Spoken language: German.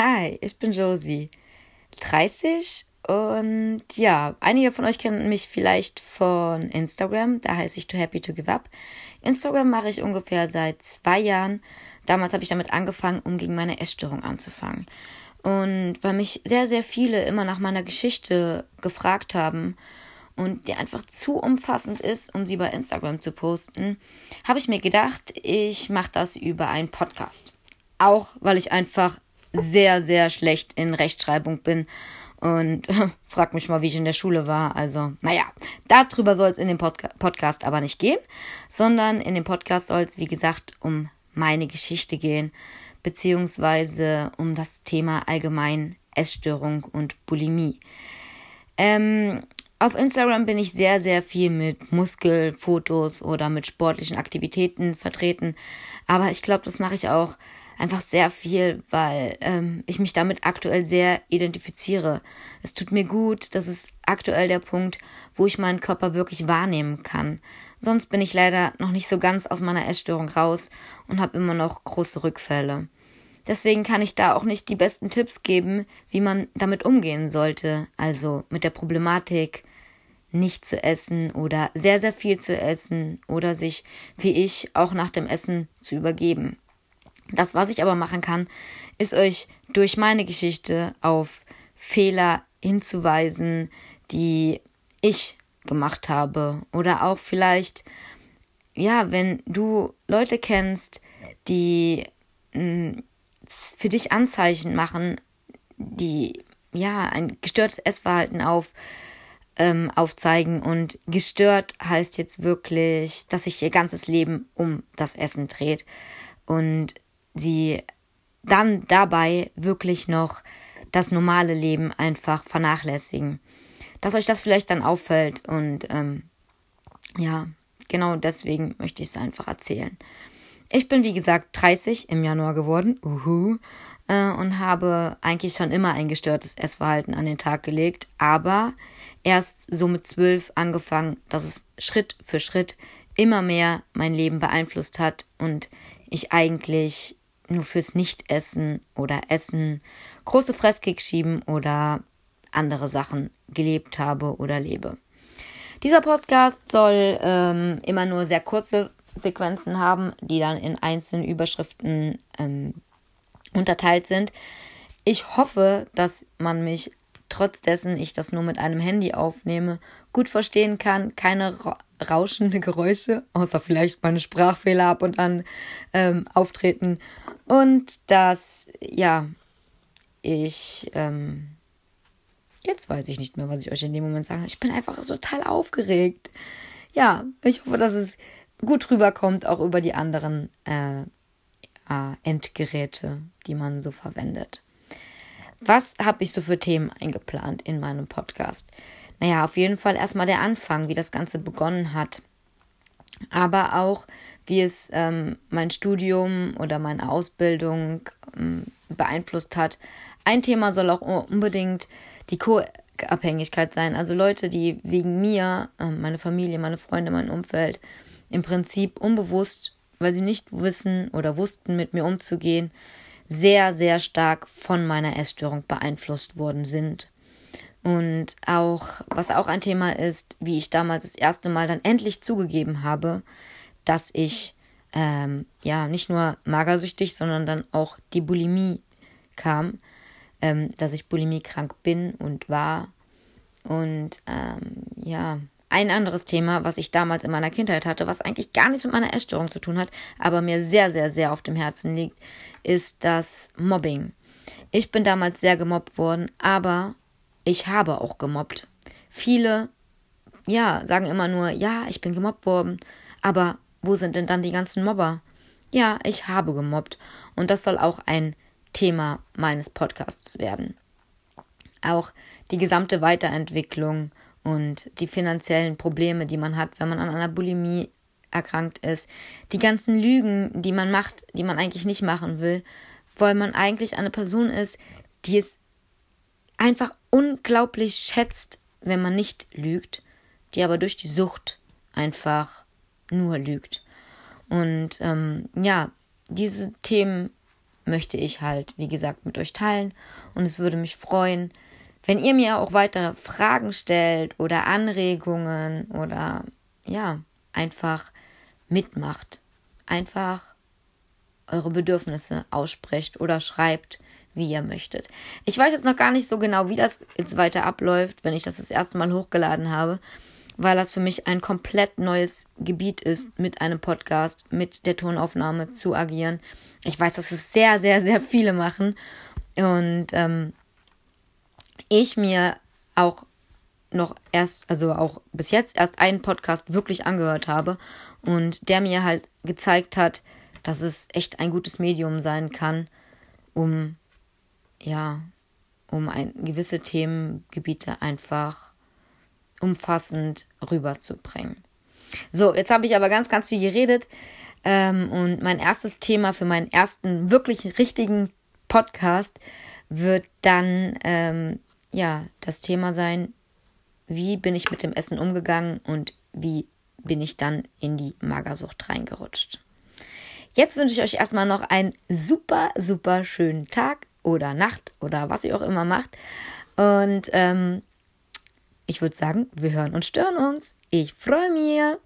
Hi, ich bin Josie, 30 und ja, einige von euch kennen mich vielleicht von Instagram, da heiße ich Too Happy to Give Up. Instagram mache ich ungefähr seit zwei Jahren. Damals habe ich damit angefangen, um gegen meine Essstörung anzufangen. Und weil mich sehr, sehr viele immer nach meiner Geschichte gefragt haben und die einfach zu umfassend ist, um sie bei Instagram zu posten, habe ich mir gedacht, ich mache das über einen Podcast. Auch weil ich einfach sehr, sehr schlecht in Rechtschreibung bin. Und frag mich mal, wie ich in der Schule war. Also, naja, darüber soll es in dem Podca Podcast aber nicht gehen, sondern in dem Podcast soll es, wie gesagt, um meine Geschichte gehen, beziehungsweise um das Thema allgemein Essstörung und Bulimie. Ähm, auf Instagram bin ich sehr, sehr viel mit Muskelfotos oder mit sportlichen Aktivitäten vertreten. Aber ich glaube, das mache ich auch einfach sehr viel, weil ähm, ich mich damit aktuell sehr identifiziere. Es tut mir gut, das ist aktuell der Punkt, wo ich meinen Körper wirklich wahrnehmen kann. Sonst bin ich leider noch nicht so ganz aus meiner Essstörung raus und habe immer noch große Rückfälle. Deswegen kann ich da auch nicht die besten Tipps geben, wie man damit umgehen sollte. Also mit der Problematik, nicht zu essen oder sehr, sehr viel zu essen oder sich, wie ich, auch nach dem Essen zu übergeben. Das, was ich aber machen kann, ist euch durch meine Geschichte auf Fehler hinzuweisen, die ich gemacht habe. Oder auch vielleicht, ja, wenn du Leute kennst, die mh, hm, für dich Anzeichen machen, die ja ein gestörtes Essverhalten auf, ähm, aufzeigen. Und gestört heißt jetzt wirklich, dass sich ihr ganzes Leben um das Essen dreht. Und sie dann dabei wirklich noch das normale Leben einfach vernachlässigen. Dass euch das vielleicht dann auffällt und ähm, ja, genau deswegen möchte ich es einfach erzählen. Ich bin wie gesagt 30 im Januar geworden uhu, äh, und habe eigentlich schon immer ein gestörtes Essverhalten an den Tag gelegt, aber erst so mit zwölf angefangen, dass es Schritt für Schritt immer mehr mein Leben beeinflusst hat und ich eigentlich nur fürs Nichtessen oder Essen, große Fresskicks schieben oder andere Sachen gelebt habe oder lebe. Dieser Podcast soll ähm, immer nur sehr kurze Sequenzen haben, die dann in einzelnen Überschriften ähm, unterteilt sind. Ich hoffe, dass man mich trotz dessen ich das nur mit einem Handy aufnehme, gut verstehen kann, keine rauschende Geräusche, außer vielleicht meine Sprachfehler ab und an ähm, auftreten und dass, ja, ich, ähm, jetzt weiß ich nicht mehr, was ich euch in dem Moment sage. Ich bin einfach total aufgeregt. Ja, ich hoffe, dass es gut rüberkommt, auch über die anderen äh, Endgeräte, die man so verwendet. Was habe ich so für Themen eingeplant in meinem Podcast? Naja, auf jeden Fall erstmal der Anfang, wie das Ganze begonnen hat. Aber auch, wie es ähm, mein Studium oder meine Ausbildung ähm, beeinflusst hat. Ein Thema soll auch unbedingt die Co-Abhängigkeit sein. Also Leute, die wegen mir, äh, meine Familie, meine Freunde, mein Umfeld, im Prinzip unbewusst, weil sie nicht wissen oder wussten, mit mir umzugehen, sehr, sehr stark von meiner Essstörung beeinflusst worden sind. Und auch, was auch ein Thema ist, wie ich damals das erste Mal dann endlich zugegeben habe, dass ich ähm, ja nicht nur magersüchtig, sondern dann auch die Bulimie kam, ähm, dass ich bulimiekrank bin und war. Und ähm, ja, ein anderes Thema, was ich damals in meiner Kindheit hatte, was eigentlich gar nichts mit meiner Essstörung zu tun hat, aber mir sehr, sehr, sehr auf dem Herzen liegt, ist das Mobbing. Ich bin damals sehr gemobbt worden, aber ich habe auch gemobbt. Viele, ja, sagen immer nur, ja, ich bin gemobbt worden, aber wo sind denn dann die ganzen Mobber? Ja, ich habe gemobbt und das soll auch ein Thema meines Podcasts werden. Auch die gesamte Weiterentwicklung und die finanziellen Probleme, die man hat, wenn man an einer Bulimie erkrankt ist, die ganzen Lügen, die man macht, die man eigentlich nicht machen will, weil man eigentlich eine Person ist, die es einfach unglaublich schätzt, wenn man nicht lügt, die aber durch die Sucht einfach nur lügt. Und ähm, ja, diese Themen möchte ich halt, wie gesagt, mit euch teilen. Und es würde mich freuen, wenn ihr mir auch weitere Fragen stellt oder Anregungen oder ja, einfach mitmacht. Einfach eure Bedürfnisse aussprecht oder schreibt, wie ihr möchtet. Ich weiß jetzt noch gar nicht so genau, wie das jetzt weiter abläuft, wenn ich das das erste Mal hochgeladen habe, weil das für mich ein komplett neues Gebiet ist, mit einem Podcast, mit der Tonaufnahme zu agieren. Ich weiß, dass es sehr, sehr, sehr viele machen und ähm, ich mir auch noch erst, also auch bis jetzt erst einen Podcast wirklich angehört habe und der mir halt gezeigt hat, dass es echt ein gutes Medium sein kann, um ja, um ein, gewisse Themengebiete einfach umfassend rüberzubringen. So, jetzt habe ich aber ganz, ganz viel geredet. Ähm, und mein erstes Thema für meinen ersten wirklich richtigen Podcast wird dann ähm, ja das Thema sein, wie bin ich mit dem Essen umgegangen und wie bin ich dann in die Magersucht reingerutscht. Jetzt wünsche ich euch erstmal noch einen super, super schönen Tag oder Nacht oder was ihr auch immer macht. Und ähm, ich würde sagen, wir hören und stören uns. Ich freue mich.